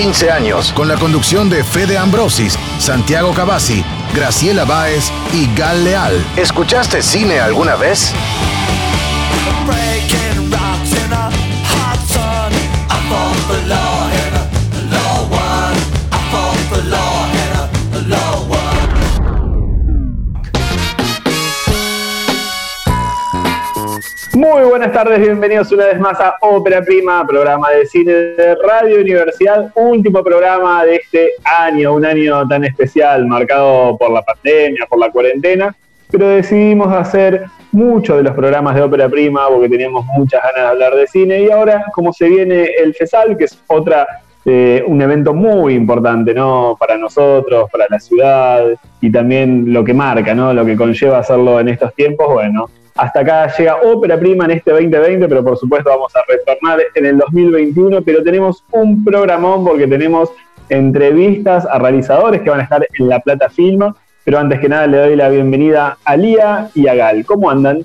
15 años. Con la conducción de Fede Ambrosis, Santiago Cavazzi, Graciela Báez y Gal Leal. ¿Escuchaste cine alguna vez? Muy buenas tardes, bienvenidos una vez más a Ópera Prima, programa de cine de Radio Universidad, último programa de este año, un año tan especial, marcado por la pandemia, por la cuarentena, pero decidimos hacer muchos de los programas de Ópera Prima porque teníamos muchas ganas de hablar de cine y ahora, como se viene el FESAL, que es otra eh, un evento muy importante, ¿no? Para nosotros, para la ciudad y también lo que marca, ¿no? Lo que conlleva hacerlo en estos tiempos, bueno, hasta acá llega Ópera Prima en este 2020, pero por supuesto vamos a retornar en el 2021, pero tenemos un programón porque tenemos entrevistas a realizadores que van a estar en La Plata Filma, pero antes que nada le doy la bienvenida a Lía y a Gal. ¿Cómo andan?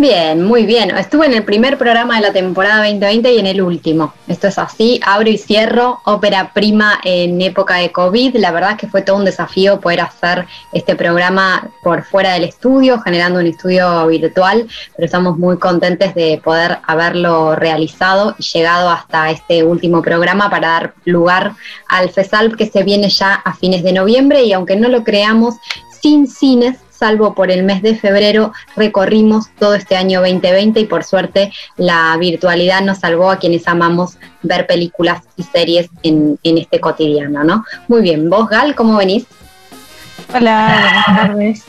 Bien, muy bien. Estuve en el primer programa de la temporada 2020 y en el último. Esto es así, abro y cierro, ópera prima en época de COVID. La verdad es que fue todo un desafío poder hacer este programa por fuera del estudio, generando un estudio virtual, pero estamos muy contentes de poder haberlo realizado y llegado hasta este último programa para dar lugar al FESALP que se viene ya a fines de noviembre y aunque no lo creamos, sin cines salvo por el mes de febrero, recorrimos todo este año 2020 y por suerte la virtualidad nos salvó a quienes amamos ver películas y series en, este cotidiano, ¿no? Muy bien, vos Gal, ¿cómo venís? Hola, buenas tardes.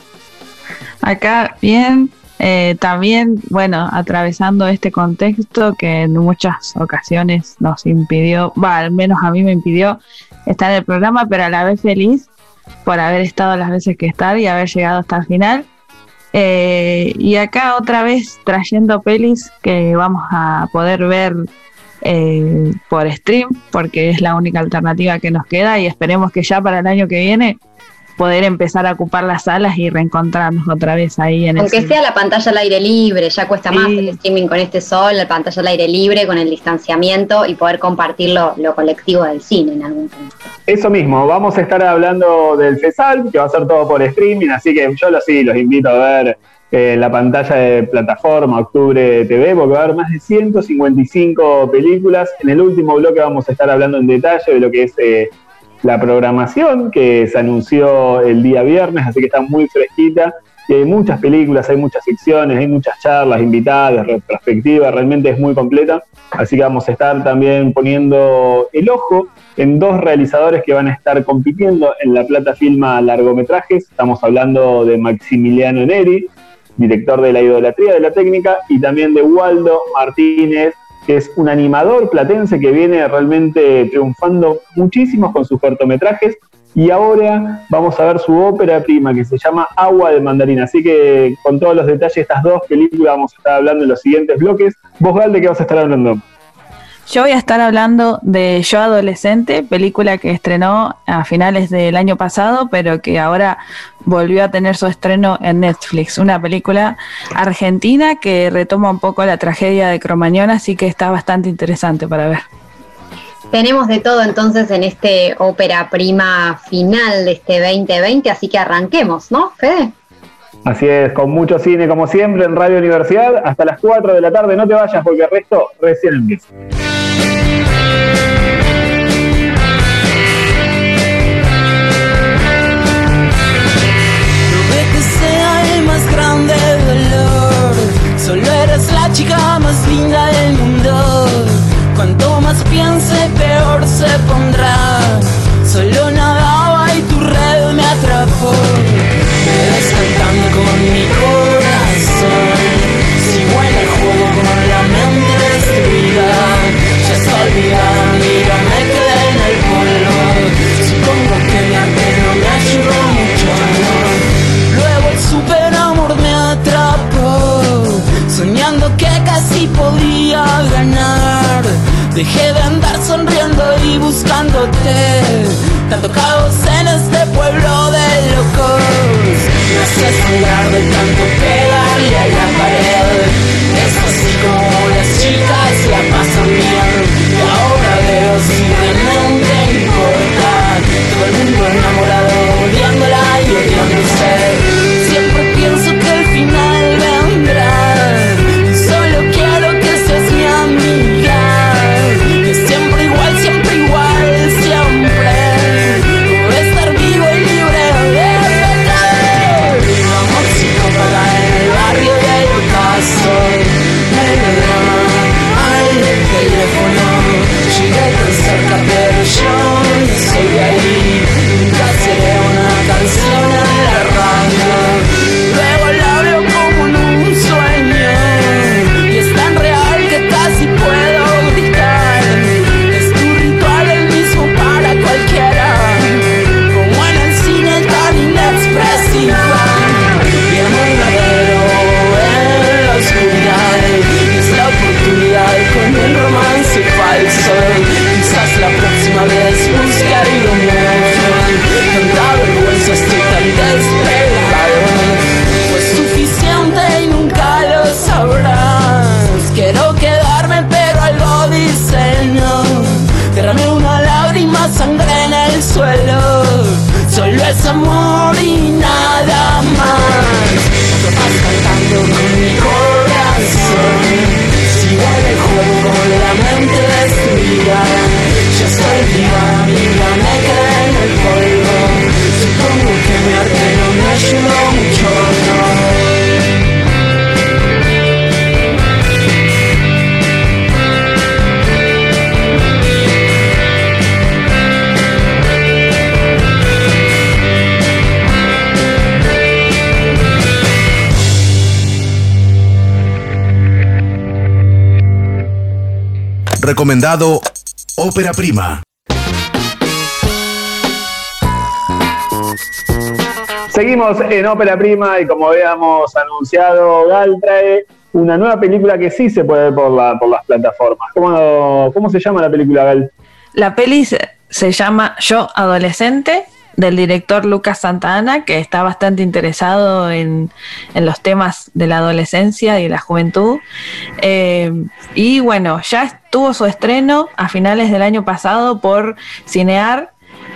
Acá bien, eh, también, bueno, atravesando este contexto que en muchas ocasiones nos impidió, va, al menos a mí me impidió estar en el programa, pero a la vez feliz por haber estado las veces que estar y haber llegado hasta el final. Eh, y acá otra vez trayendo pelis que vamos a poder ver eh, por stream, porque es la única alternativa que nos queda y esperemos que ya para el año que viene poder empezar a ocupar las salas y reencontrarnos otra vez ahí en Aunque sea la pantalla al aire libre, ya cuesta más el streaming con este sol, la pantalla al aire libre, con el distanciamiento y poder compartir lo, colectivo del cine en algún punto. Eso mismo, vamos a estar hablando del FESAL, que va a ser todo por streaming, así que yo sí los invito a ver eh, la pantalla de plataforma Octubre TV, porque va a haber más de 155 películas. En el último bloque vamos a estar hablando en detalle de lo que es eh, la programación que se anunció el día viernes, así que está muy fresquita. Y hay muchas películas, hay muchas secciones, hay muchas charlas, invitadas, retrospectivas, realmente es muy completa. Así que vamos a estar también poniendo el ojo en dos realizadores que van a estar compitiendo en la Plata Filma largometrajes. Estamos hablando de Maximiliano Neri, director de La Idolatría de la Técnica, y también de Waldo Martínez, que es un animador platense que viene realmente triunfando muchísimo con sus cortometrajes. Y ahora vamos a ver su ópera prima que se llama Agua de Mandarina. Así que con todos los detalles de estas dos películas vamos a estar hablando en los siguientes bloques. Vos, Gal, ¿de qué vas a estar hablando? Yo voy a estar hablando de Yo Adolescente, película que estrenó a finales del año pasado, pero que ahora volvió a tener su estreno en Netflix. Una película argentina que retoma un poco la tragedia de Cromañón, así que está bastante interesante para ver. Tenemos de todo entonces en este ópera prima final de este 2020, así que arranquemos, ¿no, Fede? Así es, con mucho cine como siempre en Radio Universidad, hasta las 4 de la tarde, no te vayas porque el resto recién empieza. Solo eres la chica más linda del mundo. Cuanto más piense, peor se pondrá. Solo Dejé de andar sonriendo y buscándote. Tanto caos en este pueblo de locos. No sé sangrar de tanto pegarle a la pared. Es así como las chicas la pasan bien. Y ahora veo simplemente importa. Todo el mundo enamorado odiándola y odiándose. Recomendado Ópera Prima. Seguimos en Ópera Prima y como habíamos anunciado, Gal trae una nueva película que sí se puede ver por, la, por las plataformas. ¿Cómo, ¿Cómo se llama la película, Gal? La peli se, se llama Yo Adolescente del director Lucas Santana, que está bastante interesado en, en, los temas de la adolescencia y la juventud. Eh, y bueno, ya tuvo su estreno a finales del año pasado por Cinear.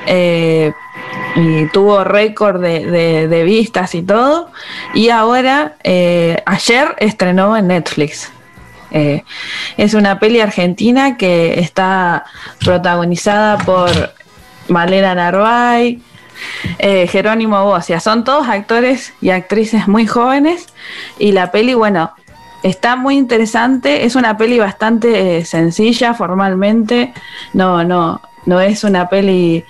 Eh, y tuvo récord de, de, vistas y todo. Y ahora, eh, ayer estrenó en Netflix. Es una peli argentina que está protagonizada por Malena Narváez, eh, Jerónimo Bocia. Son todos actores y actrices muy jóvenes. Y la peli, bueno, está muy interesante. Es una peli bastante eh, sencilla formalmente. No, no, no es una peli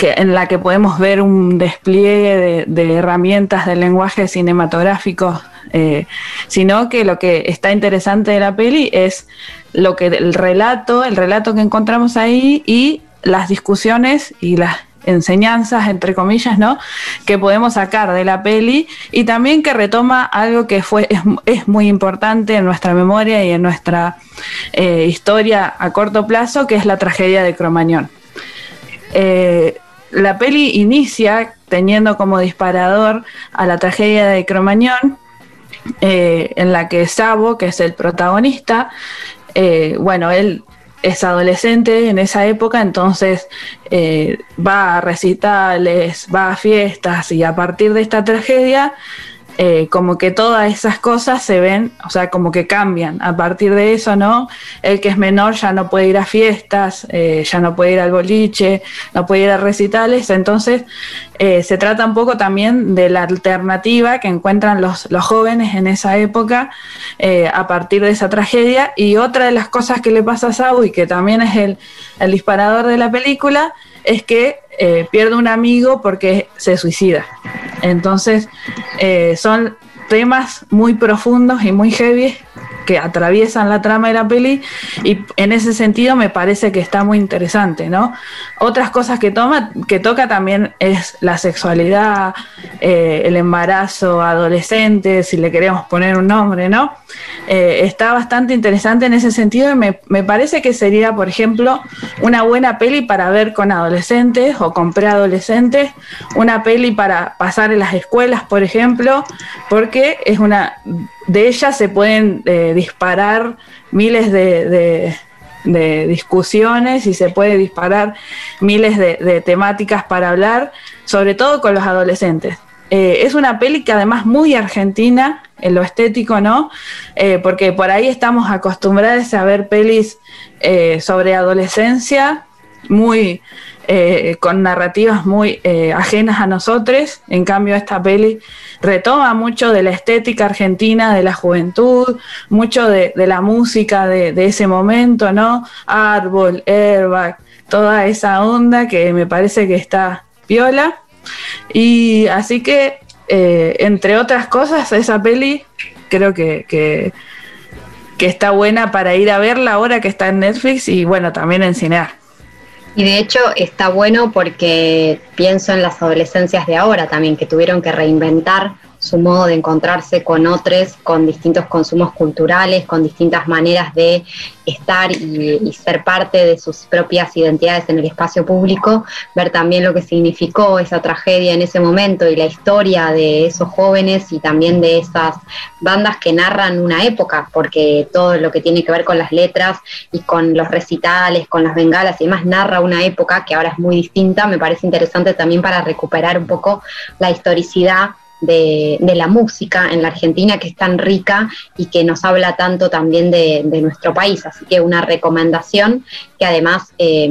que, en la que podemos ver un despliegue de, herramientas del lenguaje cinematográfico, eh, sino que lo que está interesante de la peli es lo que el relato, el relato que encontramos ahí y las discusiones y las enseñanzas, entre comillas, ¿no? Que podemos sacar de la peli y también que retoma algo que fue, es, muy importante en nuestra memoria y en nuestra eh, historia a corto plazo, que es la tragedia de Cromañón. Eh, la peli inicia teniendo como disparador a la tragedia de Cromañón, eh, en la que Sabo, que es el protagonista, bueno, él es adolescente en esa época, entonces eh, va a recitales, va a fiestas y a partir de esta tragedia, eh, como que todas esas cosas se ven, o sea, como que cambian. A partir de eso, ¿no? El que es menor ya no puede ir a fiestas, eh, ya no puede ir al boliche, no puede ir a recitales, entonces eh, se trata un poco también de la alternativa que encuentran los, los jóvenes en esa época a partir de esa tragedia. Y otra de las cosas que le pasa a Sabu y que también es el, el disparador de la película es que eh, pierde un amigo porque se suicida. Entonces, eh, son temas muy profundos y muy heavy que atraviesan la trama de la peli y en ese sentido me parece que está muy interesante, ¿no? Otras cosas que toma, que toca también es la sexualidad, eh, el embarazo adolescente, si le queremos poner un nombre, ¿no? Eh, está bastante interesante en ese sentido y me, me, parece que sería, por ejemplo, una buena peli para ver con adolescentes o con preadolescentes, una peli para pasar en las escuelas, por ejemplo, porque es una de ellas se pueden eh, disparar miles de, discusiones y se puede disparar miles de, temáticas para hablar, sobre todo con los adolescentes. Eh, es una peli que además muy argentina en lo estético, ¿no? Eh, porque por ahí estamos acostumbrados a ver pelis sobre adolescencia muy eh, con narrativas muy eh, ajenas a nosotros. En cambio, esta peli retoma mucho de la estética argentina, de la juventud, mucho de, la música de, ese momento, ¿no? Árbol, airbag, toda esa onda que me parece que está piola. Y así que, eh, entre otras cosas, esa peli creo que, que está buena para ir a verla ahora que está en Netflix y bueno, también en Cinear. Y de hecho está bueno porque pienso en las adolescencias de ahora también, que tuvieron que reinventar su modo de encontrarse con otros, con distintos consumos culturales, con distintas maneras de estar y, ser parte de sus propias identidades en el espacio público, ver también lo que significó esa tragedia en ese momento y la historia de esos jóvenes y también de esas bandas que narran una época, porque todo lo que tiene que ver con las letras y con los recitales, con las bengalas y demás, narra una época que ahora es muy distinta, me parece interesante también para recuperar un poco la historicidad de, la música en la Argentina que es tan rica y que nos habla tanto también de, nuestro país. Así que una recomendación que además eh,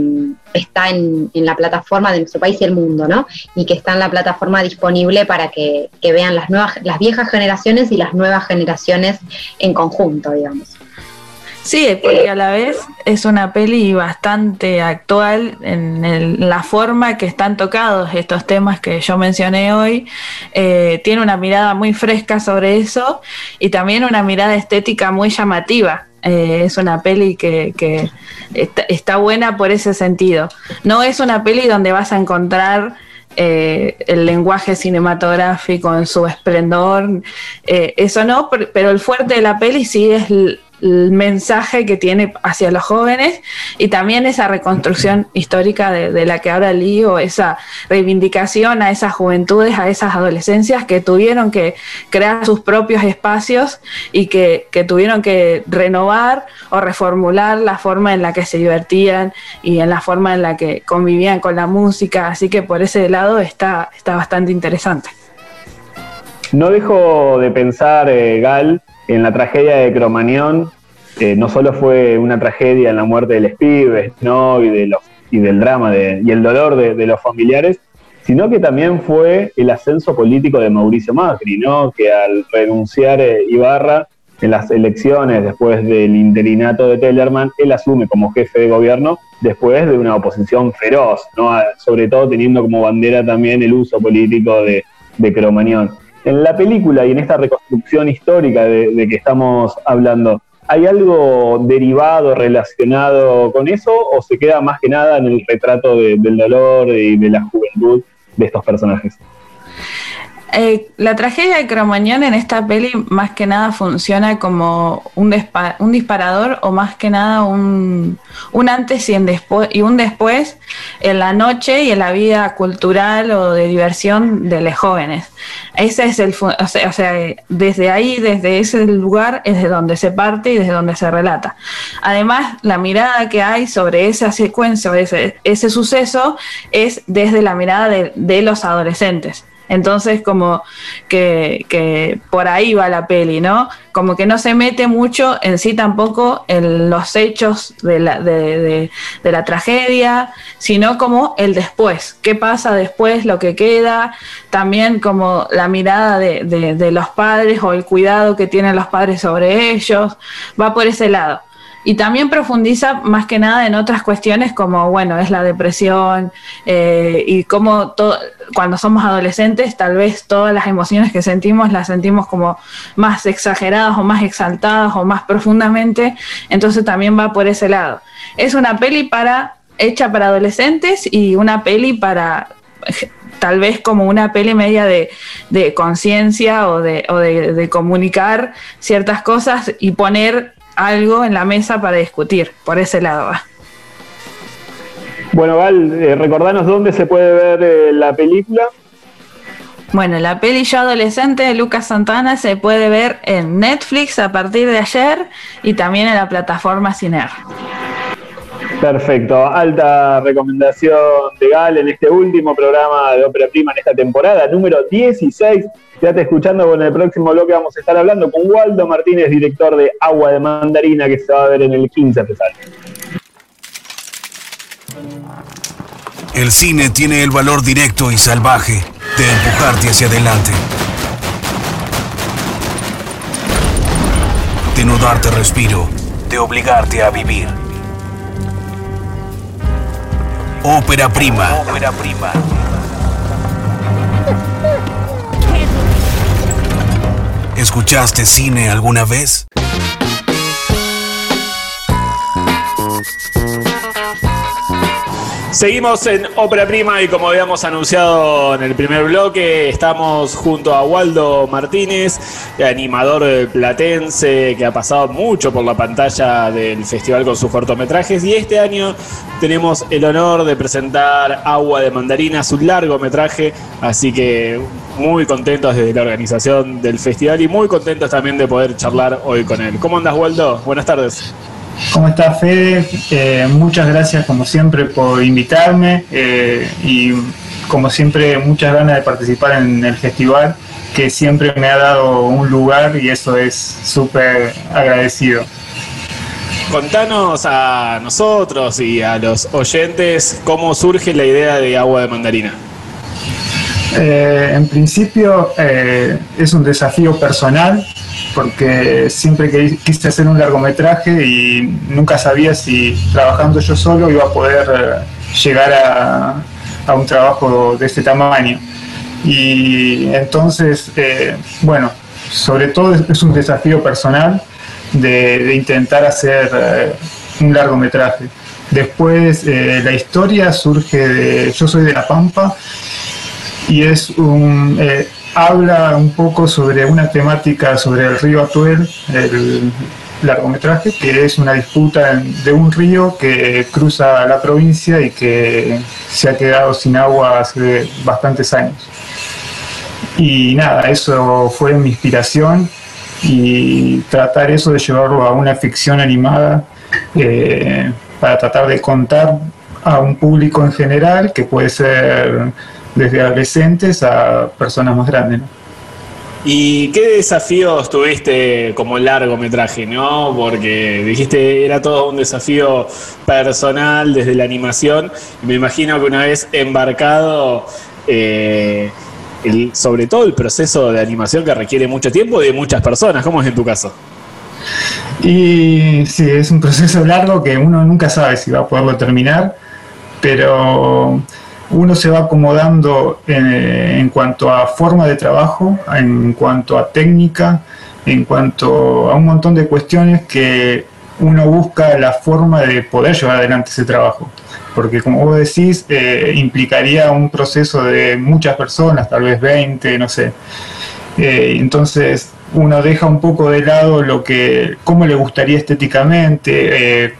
está en, en, la plataforma de nuestro país y el mundo, ¿no? Y que está en la plataforma disponible para que, que vean las, nuevas, las viejas generaciones y las nuevas generaciones en conjunto, digamos. Sí, porque a la vez es una peli bastante actual en la forma que están tocados estos temas que yo mencioné hoy. Eh, tiene una mirada muy fresca sobre eso y también una mirada estética muy llamativa. eh, es una peli que, está, buena por ese sentido. No es una peli donde vas a encontrar eh, el lenguaje cinematográfico en su esplendor, eso no, pero el fuerte de la peli sí es el mensaje que tiene hacia los jóvenes y también esa reconstrucción histórica de, la que habla o esa reivindicación a esas juventudes, a esas adolescencias que tuvieron que crear sus propios espacios y que, tuvieron que renovar o reformular la forma en la que se divertían y en la forma en la que convivían con la música, así que por ese lado está, está bastante interesante. No dejo de pensar, eh, Gal, en la tragedia de Cromañón, no solo fue una tragedia en la muerte del Spives, ¿no? Y, de los, y del drama y el dolor de, los familiares, sino que también fue el ascenso político de Mauricio Macri, ¿no? Que al renunciar eh, Ibarra en las elecciones después del interinato de Tellerman, él asume como jefe de gobierno después de una oposición feroz, ¿no? sobre todo teniendo como bandera también el uso político de, de Cromañón. En la película y en esta reconstrucción histórica de, que estamos hablando, ¿hay algo derivado, relacionado con eso o se queda más que nada en el retrato del dolor y de la juventud de estos personajes? Eh, la tragedia de Cromañón en esta peli más que nada funciona como un, un disparador o más que nada un, antes y, y un después en la noche y en la vida cultural o de diversión de los jóvenes. Ese es el, o sea, desde ahí, desde ese lugar es de donde se parte y desde donde se relata. Además, la mirada que hay sobre esa secuencia o ese, ese suceso es desde la mirada de los adolescentes. Entonces, como que, por ahí va la peli, ¿no? Como que no se mete mucho en sí tampoco en los hechos de la, de, la tragedia, sino como el después, qué pasa después, lo que queda, también como la mirada de, de los padres o el cuidado que tienen los padres sobre ellos, va por ese lado y también profundiza más que nada en otras cuestiones como, bueno, es la depresión eh, y cómo cuando somos adolescentes tal vez todas las emociones que sentimos las sentimos como más exageradas o más exaltadas o más profundamente, entonces también va por ese lado. Es una peli para hecha para adolescentes y una peli para tal vez como una peli media de, conciencia o, de, o de comunicar ciertas cosas y poner algo en la mesa para discutir. Por ese lado va. Bueno, Val, eh, recordanos dónde se puede ver eh, la película. Bueno, la peli Yo Adolescente de Lucas Santana se puede ver en Netflix a partir de ayer y también en la plataforma Ciner. Perfecto, alta recomendación de Gal en este último programa de Ópera Prima en esta temporada, número 16 Quédate escuchando con el próximo bloque vamos a estar hablando con Waldo Martínez, director de Agua de Mandarina, que se va a ver en el 15 pesar. El cine tiene el valor directo y salvaje de empujarte hacia adelante. De no darte respiro, de obligarte a vivir. Ópera prima. Ópera prima. ¿Escuchaste cine alguna vez? Seguimos en Ópera Prima y como habíamos anunciado en el primer bloque, estamos junto a Waldo Martínez, animador platense que ha pasado mucho por la pantalla del festival con sus cortometrajes y este año tenemos el honor de presentar Agua de Mandarina, su largometraje, así que muy contentos desde la organización del festival y muy contentos también de poder charlar hoy con él. ¿Cómo andas, Waldo? Buenas tardes. ¿Cómo estás, Fede? Eh, muchas gracias, como siempre, por invitarme eh, y, como siempre, muchas ganas de participar en el festival, que siempre me ha dado un lugar y eso es súper agradecido. Contanos a nosotros y a los oyentes cómo surge la idea de agua de mandarina. Eh, en principio es un desafío personal porque siempre quise hacer un largometraje y nunca sabía si trabajando yo solo iba a poder eh, llegar a, un trabajo de este tamaño. Y entonces, eh, bueno, sobre todo es un desafío personal de, intentar hacer eh, un largometraje. Después la historia surge de, yo soy de La Pampa y es un, habla un poco sobre una temática sobre el río Atuel, el largometraje, que es una disputa de un río que cruza la provincia y que se ha quedado sin agua hace bastantes años. Y nada, eso fue mi inspiración y tratar eso de llevarlo a una ficción animada eh, para tratar de contar a un público en general, que puede ser desde adolescentes a personas más grandes. ¿Y qué desafíos tuviste como largometraje, no? Porque dijiste era todo un desafío personal desde la animación. Me imagino que una vez embarcado, eh, sobre todo el proceso de animación que requiere mucho tiempo de muchas personas. ¿Cómo es en tu caso? Y sí, es un proceso largo que uno nunca sabe si va a poderlo terminar, pero uno se va acomodando eh, en, cuanto a forma de trabajo, en cuanto a técnica, en cuanto a un montón de cuestiones que uno busca la forma de poder llevar adelante ese trabajo. Porque como vos decís, eh, implicaría un proceso de muchas personas, tal vez 20, no sé. Eh, entonces uno deja un poco de lado lo que, cómo le gustaría estéticamente,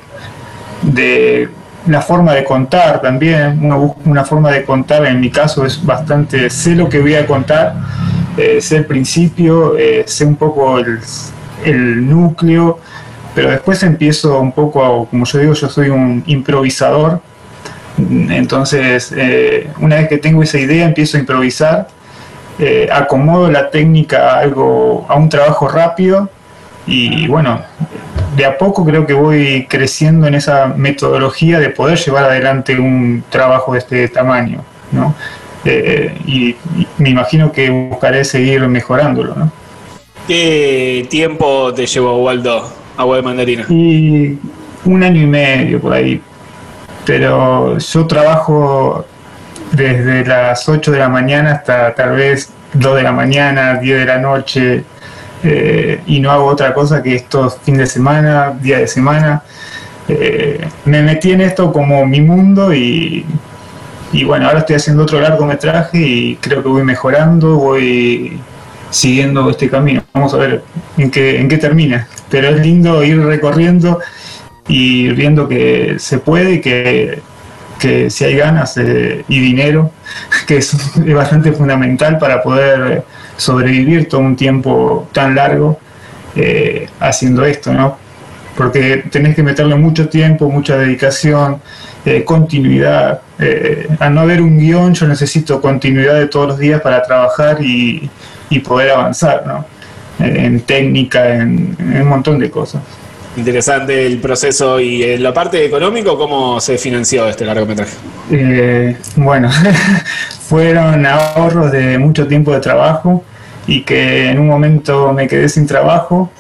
de la forma de contar también, una, una forma de contar en mi caso es bastante, sé lo que voy a contar, eh, sé el principio, eh, sé un poco el, el, núcleo, pero después empiezo un poco, como yo digo, yo soy un improvisador, entonces eh, una vez que tengo esa idea empiezo a improvisar, acomodo la técnica a algo, a un trabajo rápido y bueno, de a poco creo que voy creciendo en esa metodología de poder llevar adelante un trabajo de este tamaño, ¿no? Eh, y, me imagino que buscaré seguir mejorándolo, ¿no? ¿Qué tiempo te llevó Waldo Agua de Mandarina? Y un año y medio por ahí, pero yo trabajo desde las 8 de la mañana hasta tal vez 2 de la mañana, 10 de la noche, eh, y no hago otra cosa que estos fin de semana, día de semana. Eh, me metí en esto como mi mundo y, y bueno, ahora estoy haciendo otro largometraje y creo que voy mejorando, voy siguiendo este camino. Vamos a ver en qué, en qué termina. Pero es lindo ir recorriendo y viendo que se puede y que, que si hay ganas eh, y dinero, que es, es bastante fundamental para poder sobrevivir todo un tiempo tan largo eh, haciendo esto, ¿no? Porque tenés que meterle mucho tiempo, mucha dedicación, eh, continuidad. Eh, al no haber un guion, yo necesito continuidad de todos los días para trabajar y, poder avanzar, ¿no? en técnica, en, un montón de cosas. Interesante el proceso y en la parte económica, ¿cómo se financió este largometraje? bueno, fueron ahorros de mucho tiempo de trabajo y que en un momento me quedé sin trabajo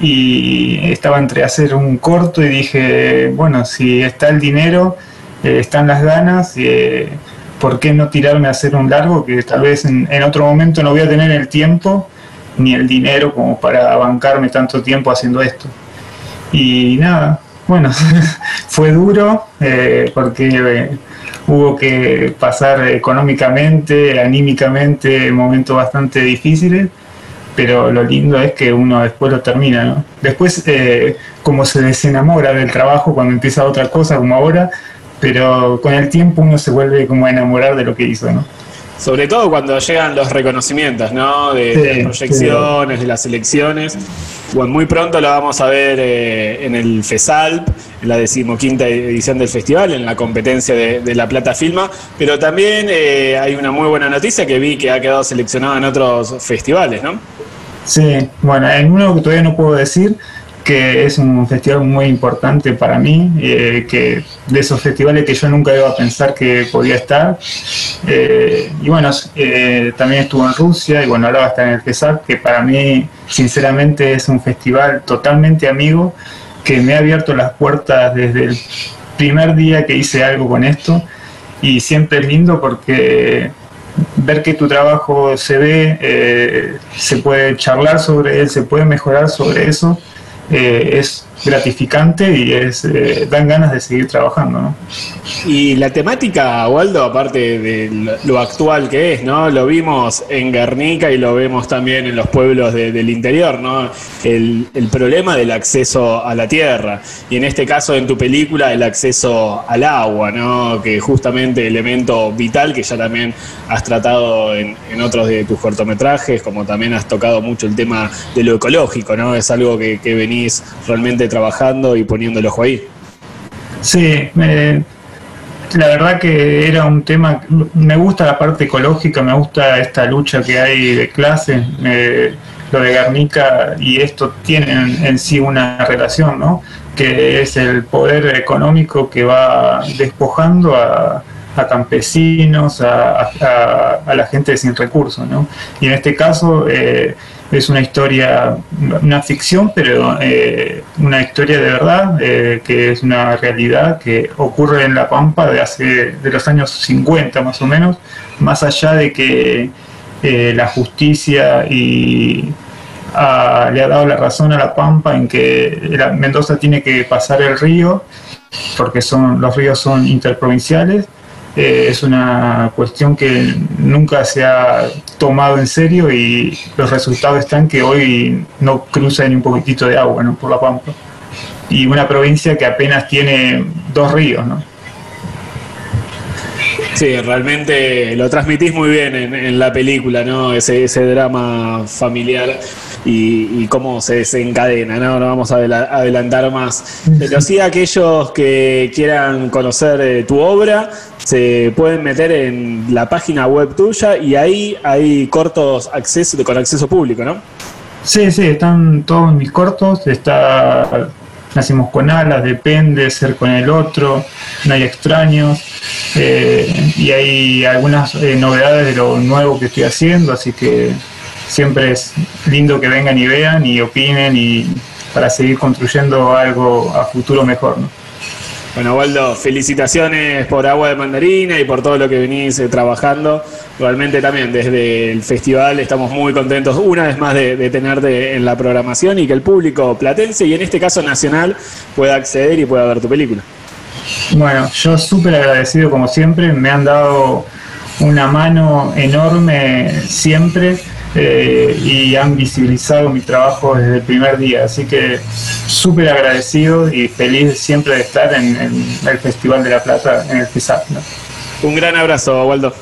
y estaba entre hacer un corto y dije, bueno, si está el dinero, eh, están las ganas, eh, ¿por qué no tirarme a hacer un largo que tal vez en, otro momento no voy a tener el tiempo ni el dinero como para bancarme tanto tiempo haciendo esto? Y nada, bueno, fue duro eh, porque hubo que pasar económicamente, anímicamente, momentos bastante difíciles, pero lo lindo es que uno después lo termina, ¿no? Después, eh, como se desenamora del trabajo cuando empieza otra cosa, como ahora, pero con el tiempo uno se vuelve como a enamorar de lo que hizo, ¿no? Sobre todo cuando llegan los reconocimientos, ¿no? De, las proyecciones, de las elecciones. Bueno, muy pronto lo vamos a ver eh, en el FESALP, en la decimoquinta edición del festival, en la competencia de, La Plata Filma, pero también eh, hay una muy buena noticia que vi que ha quedado seleccionado en otros festivales, ¿no? Sí, bueno, en uno que todavía no puedo decir, que es un festival muy importante para mí, eh, que de esos festivales que yo nunca iba a pensar que podía estar. Eh, y bueno, eh, también estuvo en Rusia y bueno, ahora va a estar en el FESAP, que para mí sinceramente es un festival totalmente amigo, que me ha abierto las puertas desde el primer día que hice algo con esto y siempre es lindo porque ver que tu trabajo se ve, se puede charlar sobre él, se puede mejorar sobre eso eh, es gratificante y es eh, dan ganas de seguir trabajando. ¿no? Y la temática, Waldo, aparte de lo actual que es, ¿no? Lo vimos en Guernica y lo vemos también en los pueblos de, del interior, ¿no? El, el, problema del acceso a la tierra. Y en este caso, en tu película, el acceso al agua, ¿no? Que justamente elemento vital que ya también has tratado en, en otros de tus cortometrajes, como también has tocado mucho el tema de lo ecológico, ¿no? Es algo que, que venís realmente trabajando y poniendo el ojo ahí. Sí, la verdad que era un tema, me gusta la parte ecológica, me gusta esta lucha que hay de clases, eh, lo de Guernica y esto tienen en sí una relación, ¿no? Que es el poder económico que va despojando a, a campesinos, a, la gente sin recursos, ¿no? Y en este caso eh, es una historia, una ficción, pero eh, una historia de verdad, eh, que es una realidad que ocurre en La Pampa de hace, de los años 50 más o menos, más allá de que la justicia y a, le ha dado la razón a La Pampa en que Mendoza tiene que pasar el río, porque son, los ríos son interprovinciales, eh, es una cuestión que nunca se ha tomado en serio y los resultados están que hoy no cruza ni un poquitito de agua ¿no? por la Pampa. Y una provincia que apenas tiene dos ríos, ¿no? Sí, realmente lo transmitís muy bien en, en la película, ¿no? Ese, ese drama familiar y, y, cómo se desencadena, ¿no? No vamos a adelantar más. Pero sí aquellos que quieran conocer eh, tu obra, se pueden meter en la página web tuya y ahí hay cortos acceso, con acceso público, ¿no? Sí, sí, están todos mis cortos, está Nacimos con alas, depende, ser con el otro, no hay extraños, eh, y hay algunas eh, novedades de lo nuevo que estoy haciendo, así que siempre es lindo que vengan y vean y opinen y para seguir construyendo algo a futuro mejor. ¿no? Bueno, Waldo, felicitaciones por Agua de Mandarina y por todo lo que venís eh, trabajando. Realmente también desde el festival estamos muy contentos una vez más de, de, tenerte en la programación y que el público platense y en este caso nacional pueda acceder y pueda ver tu película. Bueno, yo súper agradecido como siempre, me han dado una mano enorme siempre eh, y han visibilizado mi trabajo desde el primer día. Así que súper agradecido y feliz siempre de estar en, en, el Festival de la Plata, en el FISAP. ¿no? Un gran abrazo, Waldo.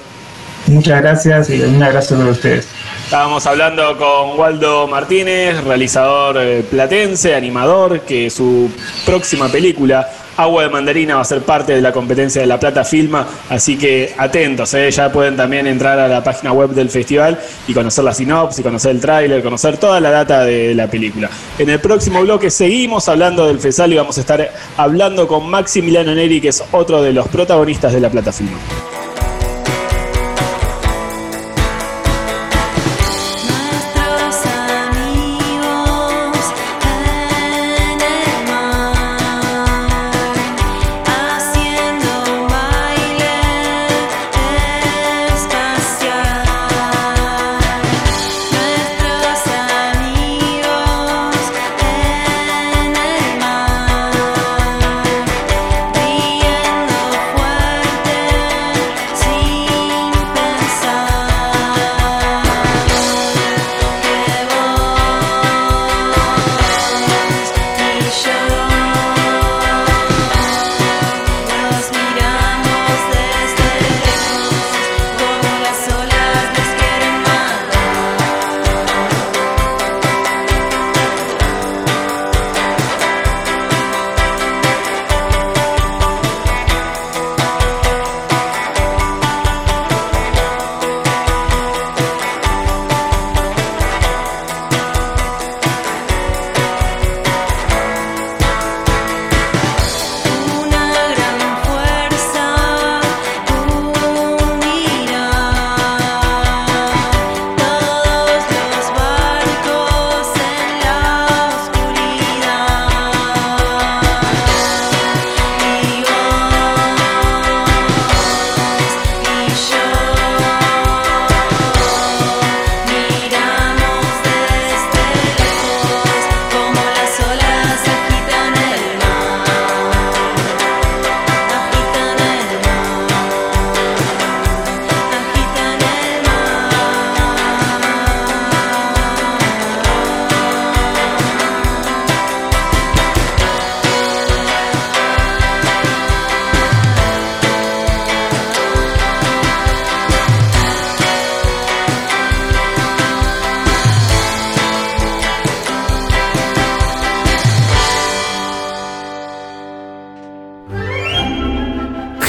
Muchas gracias y un abrazo para ustedes. Estábamos hablando con Waldo Martínez, realizador eh, platense, animador, que su próxima película, Agua de Mandarina, va a ser parte de la competencia de La Plata Filma, así que atentos, ¿eh? ya pueden también entrar a la página web del festival y conocer la sinopsis, conocer el tráiler, conocer toda la data de la película. En el próximo bloque seguimos hablando del FESAL y vamos a estar hablando con Maximiliano Neri, que es otro de los protagonistas de La Plata Filma.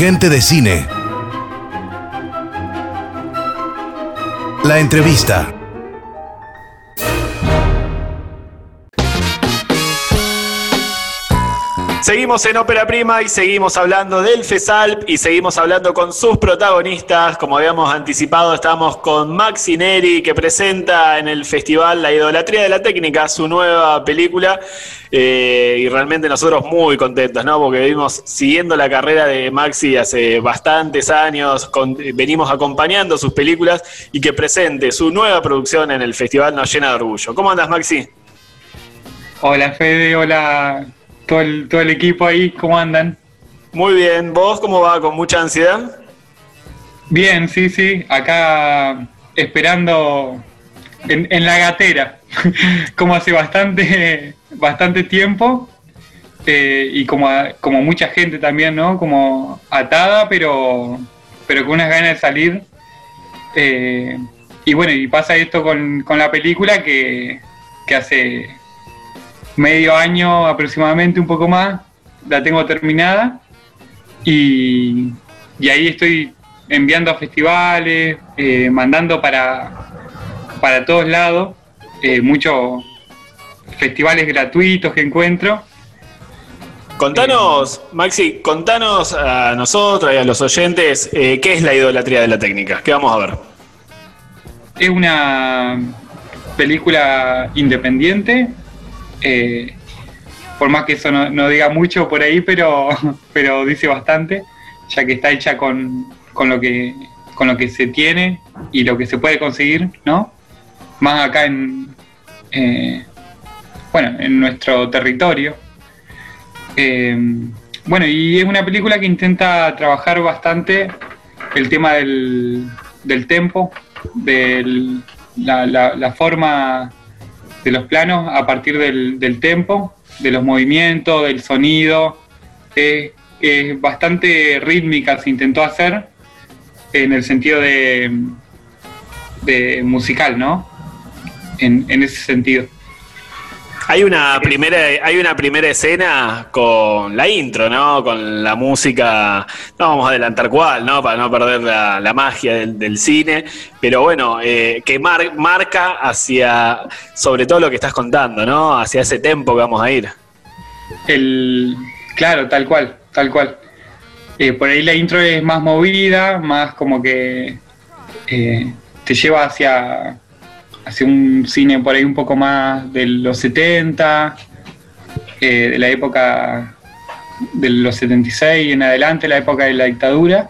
Gente de cine. La entrevista. Seguimos en Ópera Prima y seguimos hablando del FESALP y seguimos hablando con sus protagonistas. Como habíamos anticipado, estamos con Maxi Neri, que presenta en el festival La Idolatría de la Técnica, su nueva película. Eh, y realmente nosotros muy contentos, ¿no? Porque venimos siguiendo la carrera de Maxi hace bastantes años, venimos acompañando sus películas y que presente su nueva producción en el festival nos llena de orgullo. ¿Cómo andas, Maxi? Hola, Fede, hola todo el, todo el equipo ahí, ¿cómo andan? Muy bien, ¿vos cómo va? ¿Con mucha ansiedad? Bien, sí, sí, acá esperando en, la gatera, como hace bastante, bastante tiempo, eh, y como, como mucha gente también, ¿no? Como atada, pero, pero con unas ganas de salir. Eh, y bueno, y pasa esto con, con la película que, que hace medio año aproximadamente, un poco más, la tengo terminada y, ahí estoy enviando a festivales, eh, mandando para, para todos lados, eh, muchos festivales gratuitos que encuentro. Contanos, Maxi, contanos a nosotros y a los oyentes eh, qué es la idolatría de la técnica, qué vamos a ver. Es una película independiente eh, por más que eso no, diga mucho por ahí, pero, pero dice bastante, ya que está hecha con, lo que, con lo que se tiene y lo que se puede conseguir, ¿no? Más acá en, eh, bueno, en nuestro territorio. Eh, bueno, y es una película que intenta trabajar bastante el tema del, del tempo, de la, la, forma de los planos a partir del, del tempo, de los movimientos, del sonido. es bastante rítmica se intentó hacer en el sentido de, de musical, ¿no? En, en ese sentido. Hay una primera, hay una primera escena con la intro, ¿no? Con la música, no vamos a adelantar cuál, ¿no? Para no perder la, magia del, cine, pero bueno, eh, que marca hacia, sobre todo lo que estás contando, ¿no? Hacia ese tempo que vamos a ir. El, claro, tal cual, tal cual. Eh, por ahí la intro es más movida, más como que eh, te lleva hacia hacia un cine por ahí un poco más de los 70, eh, de la época de los 76 en adelante, la época de la dictadura,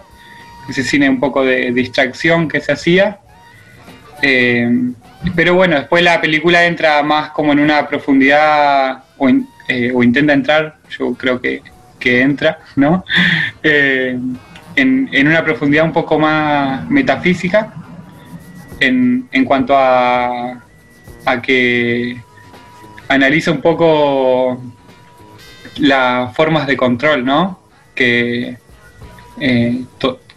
ese cine un poco de distracción que se hacía. Eh, pero bueno, después la película entra más como en una profundidad, o, eh, intenta entrar, yo creo que, entra, ¿no? en, en, una profundidad un poco más metafísica, en, en cuanto a, a que analiza un poco las formas de control, ¿no? Que, eh,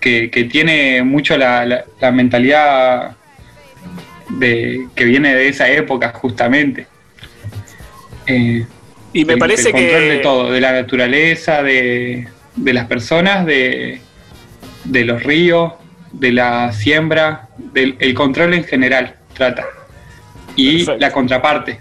que, tiene mucho la, la, mentalidad de, que viene de esa época justamente. Eh, y me parece el control de todo, de la naturaleza, de, de las personas, de, de los ríos, de la siembra, del el control en general, trata. Y la contraparte.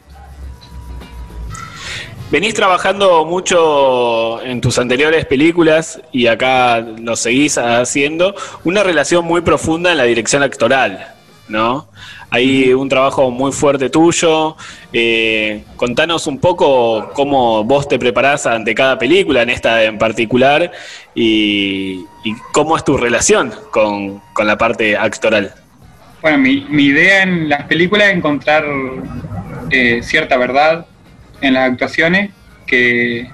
Venís trabajando mucho en tus anteriores películas y acá lo seguís haciendo, una relación muy profunda en la dirección actoral, ¿no? Hay un trabajo muy fuerte tuyo. Eh, contanos un poco cómo vos te preparás ante cada película, en esta en particular, y, cómo es tu relación con, la parte actoral. Bueno, mi, idea en las películas es encontrar eh, cierta verdad en las actuaciones, que,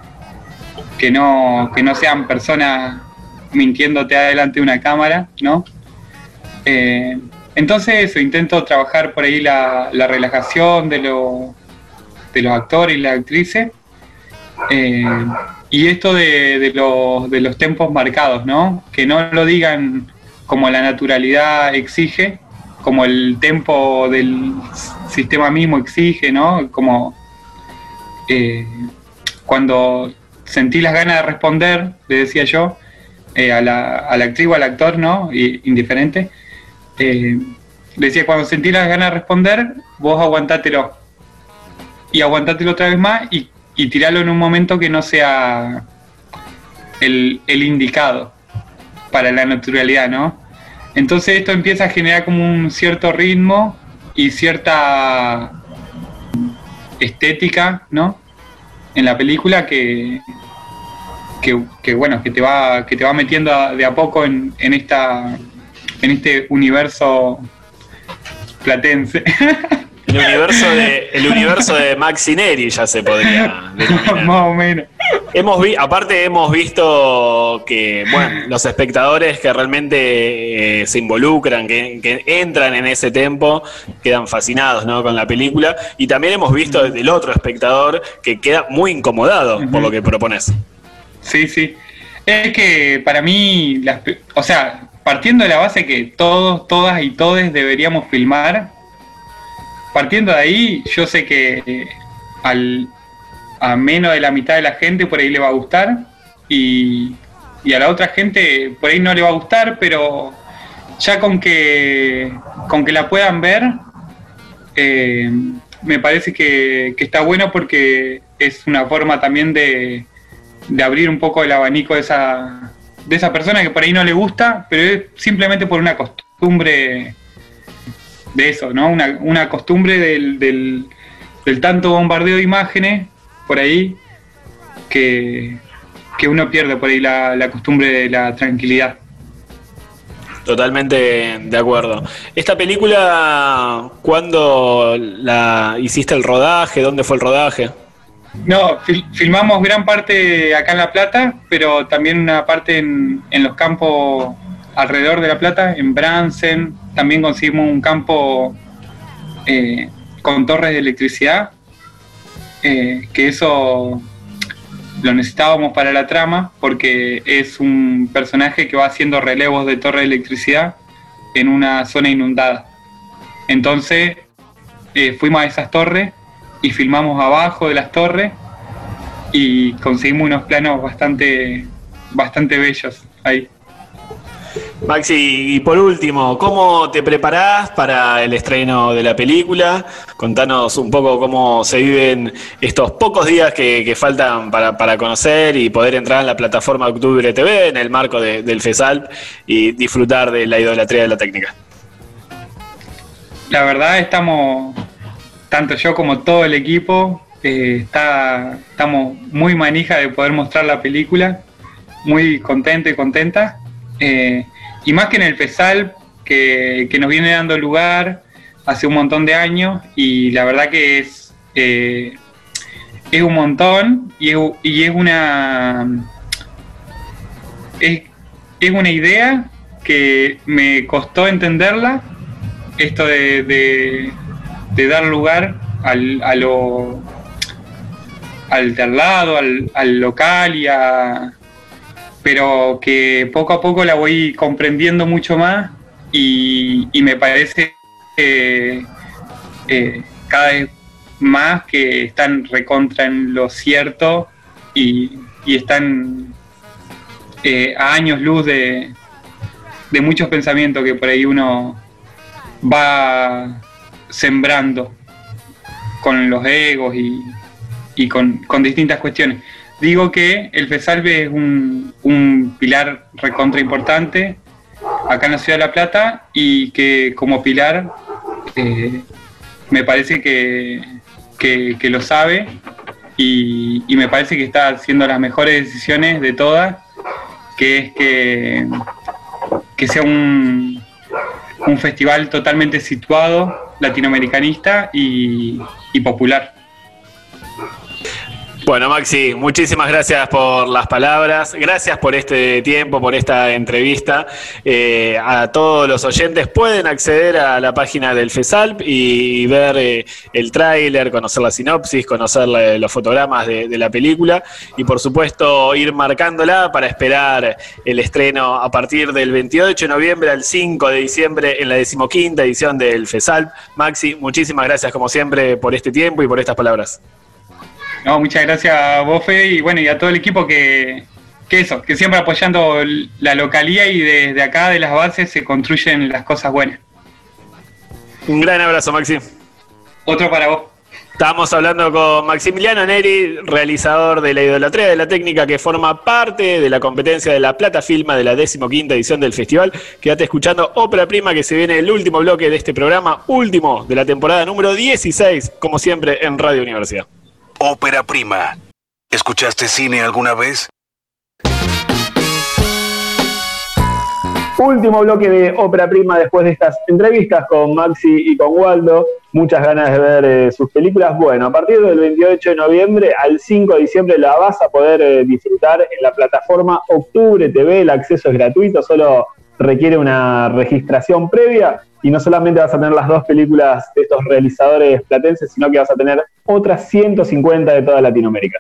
que, no, que no sean personas mintiéndote adelante de una cámara, ¿no? Eh, entonces intento trabajar por ahí la, relajación de, de los actores y las actrices. Eh, y esto de, los, de los tempos marcados, ¿no? Que no lo digan como la naturalidad exige, como el tempo del sistema mismo exige, ¿no? Como eh, cuando sentí las ganas de responder, le decía yo, eh, a, la, a la actriz o al actor, ¿no? Indiferente. Eh, decía, cuando sentí las ganas de responder, vos aguantátelo. Y aguantátelo otra vez más y, y tiralo en un momento que no sea el, el indicado para la naturalidad, ¿no? Entonces esto empieza a generar como un cierto ritmo y cierta estética, ¿no? En la película que, que, que, bueno, que te va, que te va metiendo de a poco en, en esta en este universo platense. El universo de, el universo de Maxi Neri ya se podría denominar. Más o menos. Hemos vi, aparte hemos visto que, bueno, los espectadores que realmente eh, se involucran, que, que entran en ese tempo, quedan fascinados ¿no? con la película. Y también hemos visto desde el otro espectador que queda muy incomodado por lo que propones. Sí, sí. Es que para mí, las o sea, partiendo de la base que todos, todas y todes deberíamos filmar, partiendo de ahí, yo sé que al, a menos de la mitad de la gente por ahí le va a gustar y, y a la otra gente por ahí no le va a gustar, pero ya con que, con que la puedan ver, eh, me parece que, que está bueno porque es una forma también de, de abrir un poco el abanico de esa, de esa persona que por ahí no le gusta, pero es simplemente por una costumbre de eso, ¿no? Una, una costumbre del, del, tanto bombardeo de imágenes por ahí que, que uno pierde por ahí la, la costumbre de la tranquilidad. Totalmente de acuerdo. Esta película, ¿cuándo la hiciste el rodaje? ¿Dónde fue el rodaje? No, fil- filmamos gran parte acá en La Plata, pero también una parte en, en los campos alrededor de La Plata, en Bransen. También conseguimos un campo eh, con torres de electricidad, eh, que eso lo necesitábamos para la trama, porque es un personaje que va haciendo relevos de torre de electricidad en una zona inundada. Entonces eh, fuimos a esas torres y filmamos abajo de las torres y conseguimos unos planos bastante, bastante bellos ahí. Maxi, y por último, ¿cómo te preparás para el estreno de la película? Contanos un poco cómo se viven estos pocos días que, que faltan para, para conocer y poder entrar en la plataforma Octubre TV en el marco de- del FESALP y disfrutar de la idolatría de la técnica. La verdad estamos, tanto yo como todo el equipo, eh, está, estamos muy manija de poder mostrar la película, muy contento y contenta. Eh, y más que en el FESAL, que, que nos viene dando lugar hace un montón de años, y la verdad que es, eh, es un montón y es, y es una es, es una idea que me costó entenderla esto de, de- de dar lugar al, a lo al de al lado, al, al local y a pero que poco a poco la voy comprendiendo mucho más y, y me parece eh, cada vez más que están recontra en lo cierto y, y están eh, a años luz de, de muchos pensamientos que por ahí uno va sembrando con los egos y, y con, con distintas cuestiones. Digo que el FESALVE es un, un pilar recontra importante acá en la ciudad de La Plata y que como pilar eh, me parece que, que- que lo sabe y, y me parece que está haciendo las mejores decisiones de todas, que es que, que sea un, un festival totalmente situado, latinoamericanista y, popular. Bueno, Maxi, muchísimas gracias por las palabras, gracias por este tiempo, por esta entrevista. Eh, a todos los oyentes pueden acceder a la página del FESALP y ver eh, el tráiler, conocer la sinopsis, conocer los fotogramas de, de la película y por supuesto ir marcándola para esperar el estreno a partir del 28 de noviembre al 5 de diciembre en la decimoquinta edición del FESALP. Maxi, muchísimas gracias como siempre por este tiempo y por estas palabras. No, muchas gracias a vos, Fede, y bueno, y a todo el equipo que, que eso, que siempre apoyando la localía y desde acá de las bases se construyen las cosas buenas. Un gran abrazo, Maxi. Otro para vos. Estamos hablando con Maximiliano Neri, realizador de la idolatría de la técnica que forma parte de la competencia de la Plata Filma de la decimoquinta edición del festival. Quédate escuchando Ópera Prima que se viene el último bloque de este programa, último de la temporada número 16, como siempre en Radio Universidad. Ópera Prima. ¿Escuchaste cine alguna vez? Último bloque de ópera prima después de estas entrevistas con Maxi y con Waldo. Muchas ganas de ver eh, sus películas. Bueno, a partir del 28 de noviembre al 5 de diciembre la vas a poder eh, disfrutar en la plataforma Octubre TV. El acceso es gratuito, solo requiere una registración previa. Y no solamente vas a tener las dos películas de estos realizadores platenses, sino que vas a tener otras 150 de toda Latinoamérica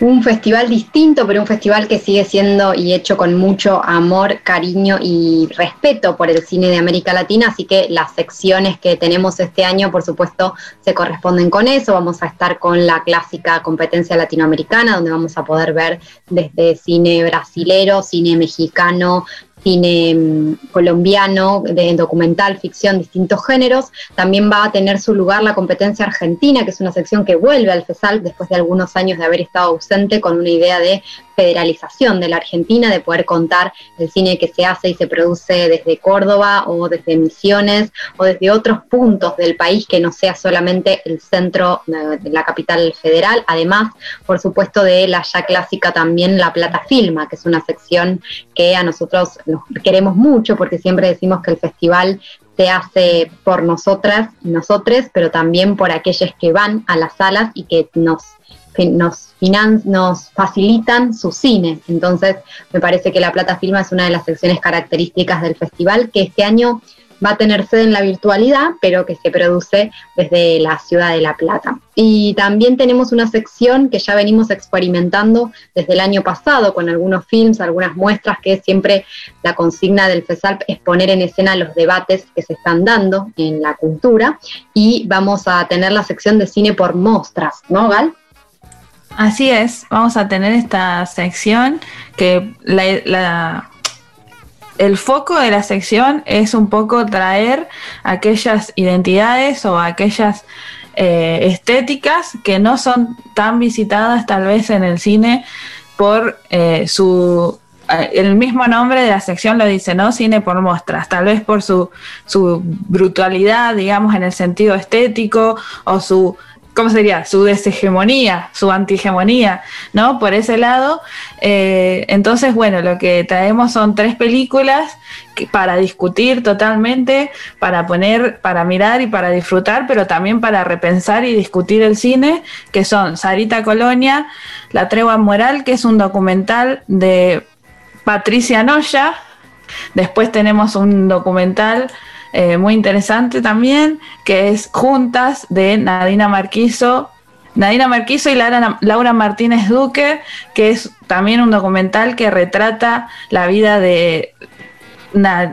un festival distinto, pero un festival que sigue siendo y hecho con mucho amor, cariño y respeto por el cine de América Latina, así que las secciones que tenemos este año, por supuesto, se corresponden con eso. Vamos a estar con la clásica competencia latinoamericana, donde vamos a poder ver desde cine brasilero, cine mexicano, cine mm, colombiano, de documental, ficción, distintos géneros. También va a tener su lugar la competencia argentina, que es una sección que vuelve al FESAL después de algunos años de haber estado ausente con una idea de federalización de la Argentina, de poder contar el cine que se hace y se produce desde Córdoba o desde Misiones o desde otros puntos del país que no sea solamente el centro de la capital federal. Además, por supuesto, de la ya clásica también La Plata Filma, que es una sección que a nosotros nos queremos mucho porque siempre decimos que el festival se hace por nosotras y nosotres, pero también por aquellos que van a las salas y que nos nos, nos facilitan su cine. Entonces, me parece que La Plata Filma es una de las secciones características del festival, que este año va a tener sede en la virtualidad, pero que se produce desde la ciudad de La Plata. Y también tenemos una sección que ya venimos experimentando desde el año pasado con algunos films, algunas muestras, que siempre la consigna del FESALP es poner en escena los debates que se están dando en la cultura. Y vamos a tener la sección de cine por muestras, ¿no, Gal? Así es, vamos a tener esta sección que el foco de la sección es un poco traer aquellas identidades o aquellas eh, estéticas que no son tan visitadas tal vez en el cine por eh, su eh, el mismo nombre de la sección lo dice, ¿no? Cine por muestras, tal vez por su, su brutalidad, digamos, en el sentido estético, o su ¿cómo sería? Su deshegemonía, su antihegemonía, ¿no? Por ese lado. Eh, entonces, bueno, lo que traemos son tres películas para discutir totalmente, para poner, para mirar y para disfrutar, pero también para repensar y discutir el cine, que son Sarita Colonia, La Tregua Moral, que es un documental de Patricia Noya. Después tenemos un documental eh, muy interesante también, que es Juntas de Nadina Marquiso. Nadina Marquiso y Laura Martínez Duque, que es también un documental que retrata la vida de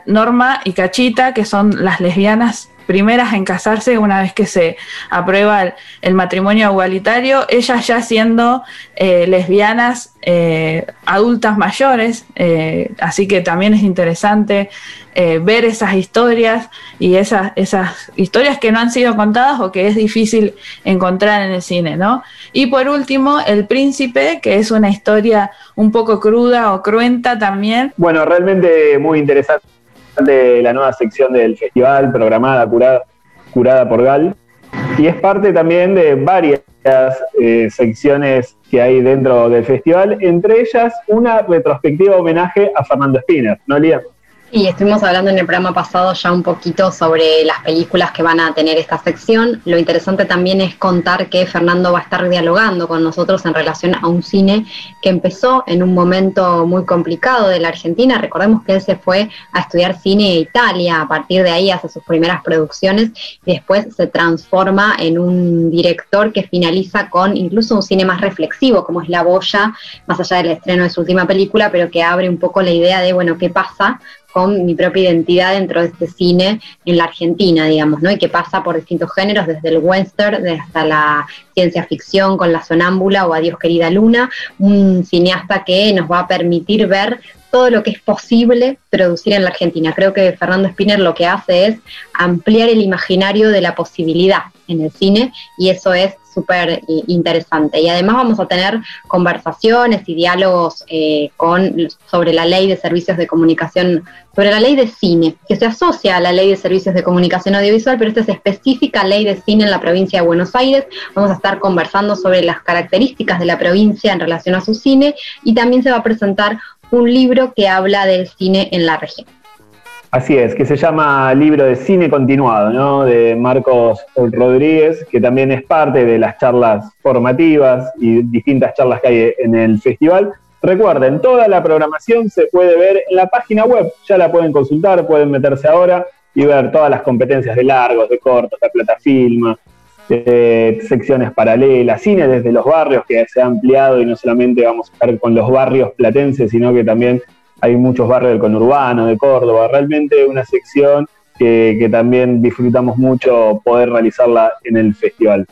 Norma y Cachita, que son las lesbianas primeras en casarse una vez que se aprueba el, matrimonio igualitario, ellas ya siendo eh, lesbianas eh, adultas mayores, eh, así que también es interesante ver esas historias y esas, esas historias que no han sido contadas o que es difícil encontrar en el cine, ¿no? Y por último, El Príncipe, que es una historia un poco cruda o cruenta también. Bueno, realmente muy interesante de la nueva sección del festival, programada, curada, curada por Gal. Y es parte también de varias eh, secciones que hay dentro del festival, entre ellas una retrospectiva homenaje a Fernando Espina, ¿no, Lía? Y estuvimos hablando en el programa pasado ya un poquito sobre las películas que van a tener esta sección. Lo interesante también es contar que Fernando va a estar dialogando con nosotros en relación a un cine que empezó en un momento muy complicado de la Argentina. Recordemos que él se fue a estudiar cine en Italia, a partir de ahí hace sus primeras producciones y después se transforma en un director que finaliza con incluso un cine más reflexivo, como es La Boya, más allá del estreno de su última película, pero que abre un poco la idea de, bueno, qué pasa con mi propia identidad dentro de este cine en la Argentina, digamos, ¿no? Y que pasa por distintos géneros, desde el western hasta la ciencia ficción con La Sonámbula o Adiós querida Luna, un cineasta que nos va a permitir ver todo lo que es posible producir en la Argentina. Creo que Fernando Spinner lo que hace es ampliar el imaginario de la posibilidad en el cine y eso es súper interesante. Y además vamos a tener conversaciones y diálogos eh, con, sobre la ley de servicios de comunicación, sobre la ley de cine, que se asocia a la ley de servicios de comunicación audiovisual, pero esta es específica ley de cine en la provincia de Buenos Aires. Vamos a estar conversando sobre las características de la provincia en relación a su cine y también se va a presentar un libro que habla del cine en la región. Así es, que se llama Libro de Cine Continuado, ¿no? De Marcos Rodríguez, que también es parte de las charlas formativas y distintas charlas que hay en el festival. Recuerden, toda la programación se puede ver en la página web, ya la pueden consultar, pueden meterse ahora y ver todas las competencias de largos, de cortos, de plataforma, de secciones paralelas, cine desde los barrios que se ha ampliado y no solamente vamos a estar con los barrios platenses, sino que también hay muchos barrios del conurbano, de Córdoba, realmente una sección que, también disfrutamos mucho poder realizarla en el festival.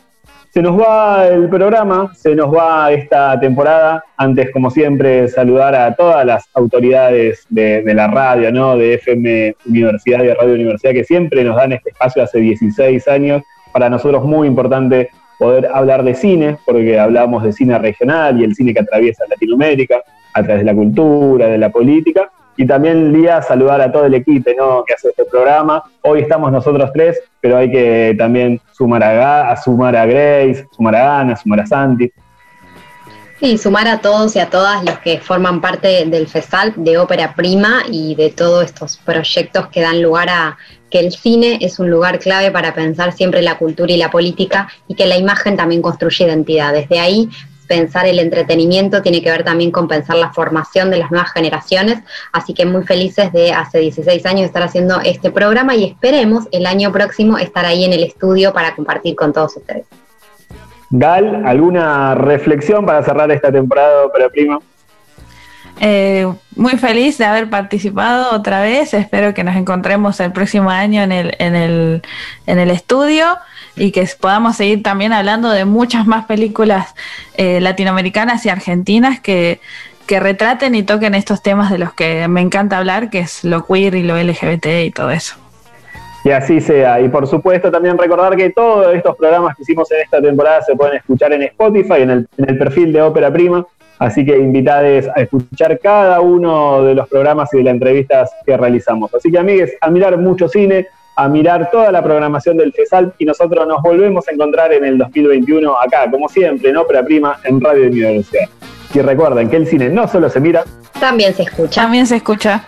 Se nos va el programa, se nos va esta temporada. Antes, como siempre, saludar a todas las autoridades de, la radio, ¿no? de FM Universidad y de Radio Universidad, que siempre nos dan este espacio hace 16 años. Para nosotros muy importante poder hablar de cine, porque hablamos de cine regional y el cine que atraviesa Latinoamérica a través de la cultura, de la política. Y también, Lía, saludar a todo el equipo ¿no? que hace este programa. Hoy estamos nosotros tres, pero hay que también sumar a, a sumar a Grace, sumar a Ana, sumar a Santi. Y sumar a todos y a todas los que forman parte del FESAL, de Ópera Prima y de todos estos proyectos que dan lugar a que el cine es un lugar clave para pensar siempre la cultura y la política y que la imagen también construye identidad. Desde ahí pensar el entretenimiento tiene que ver también con pensar la formación de las nuevas generaciones, así que muy felices de hace 16 años estar haciendo este programa y esperemos el año próximo estar ahí en el estudio para compartir con todos ustedes. Gal, ¿alguna reflexión para cerrar esta temporada para Prima? Eh, muy feliz de haber participado otra vez. Espero que nos encontremos el próximo año en el, en el, en el estudio y que podamos seguir también hablando de muchas más películas eh, latinoamericanas y argentinas que, que retraten y toquen estos temas de los que me encanta hablar, que es lo queer y lo LGBT y todo eso. Y así sea. Y por supuesto también recordar que todos estos programas que hicimos en esta temporada se pueden escuchar en Spotify, en el, en el perfil de Ópera Prima. Así que invitades a escuchar cada uno de los programas y de las entrevistas que realizamos. Así que amigues, a mirar mucho cine, a mirar toda la programación del FESAL y nosotros nos volvemos a encontrar en el 2021 acá, como siempre, en Ópera Prima, en Radio Universidad. Y recuerden que el cine no solo se mira, también se escucha. También se escucha.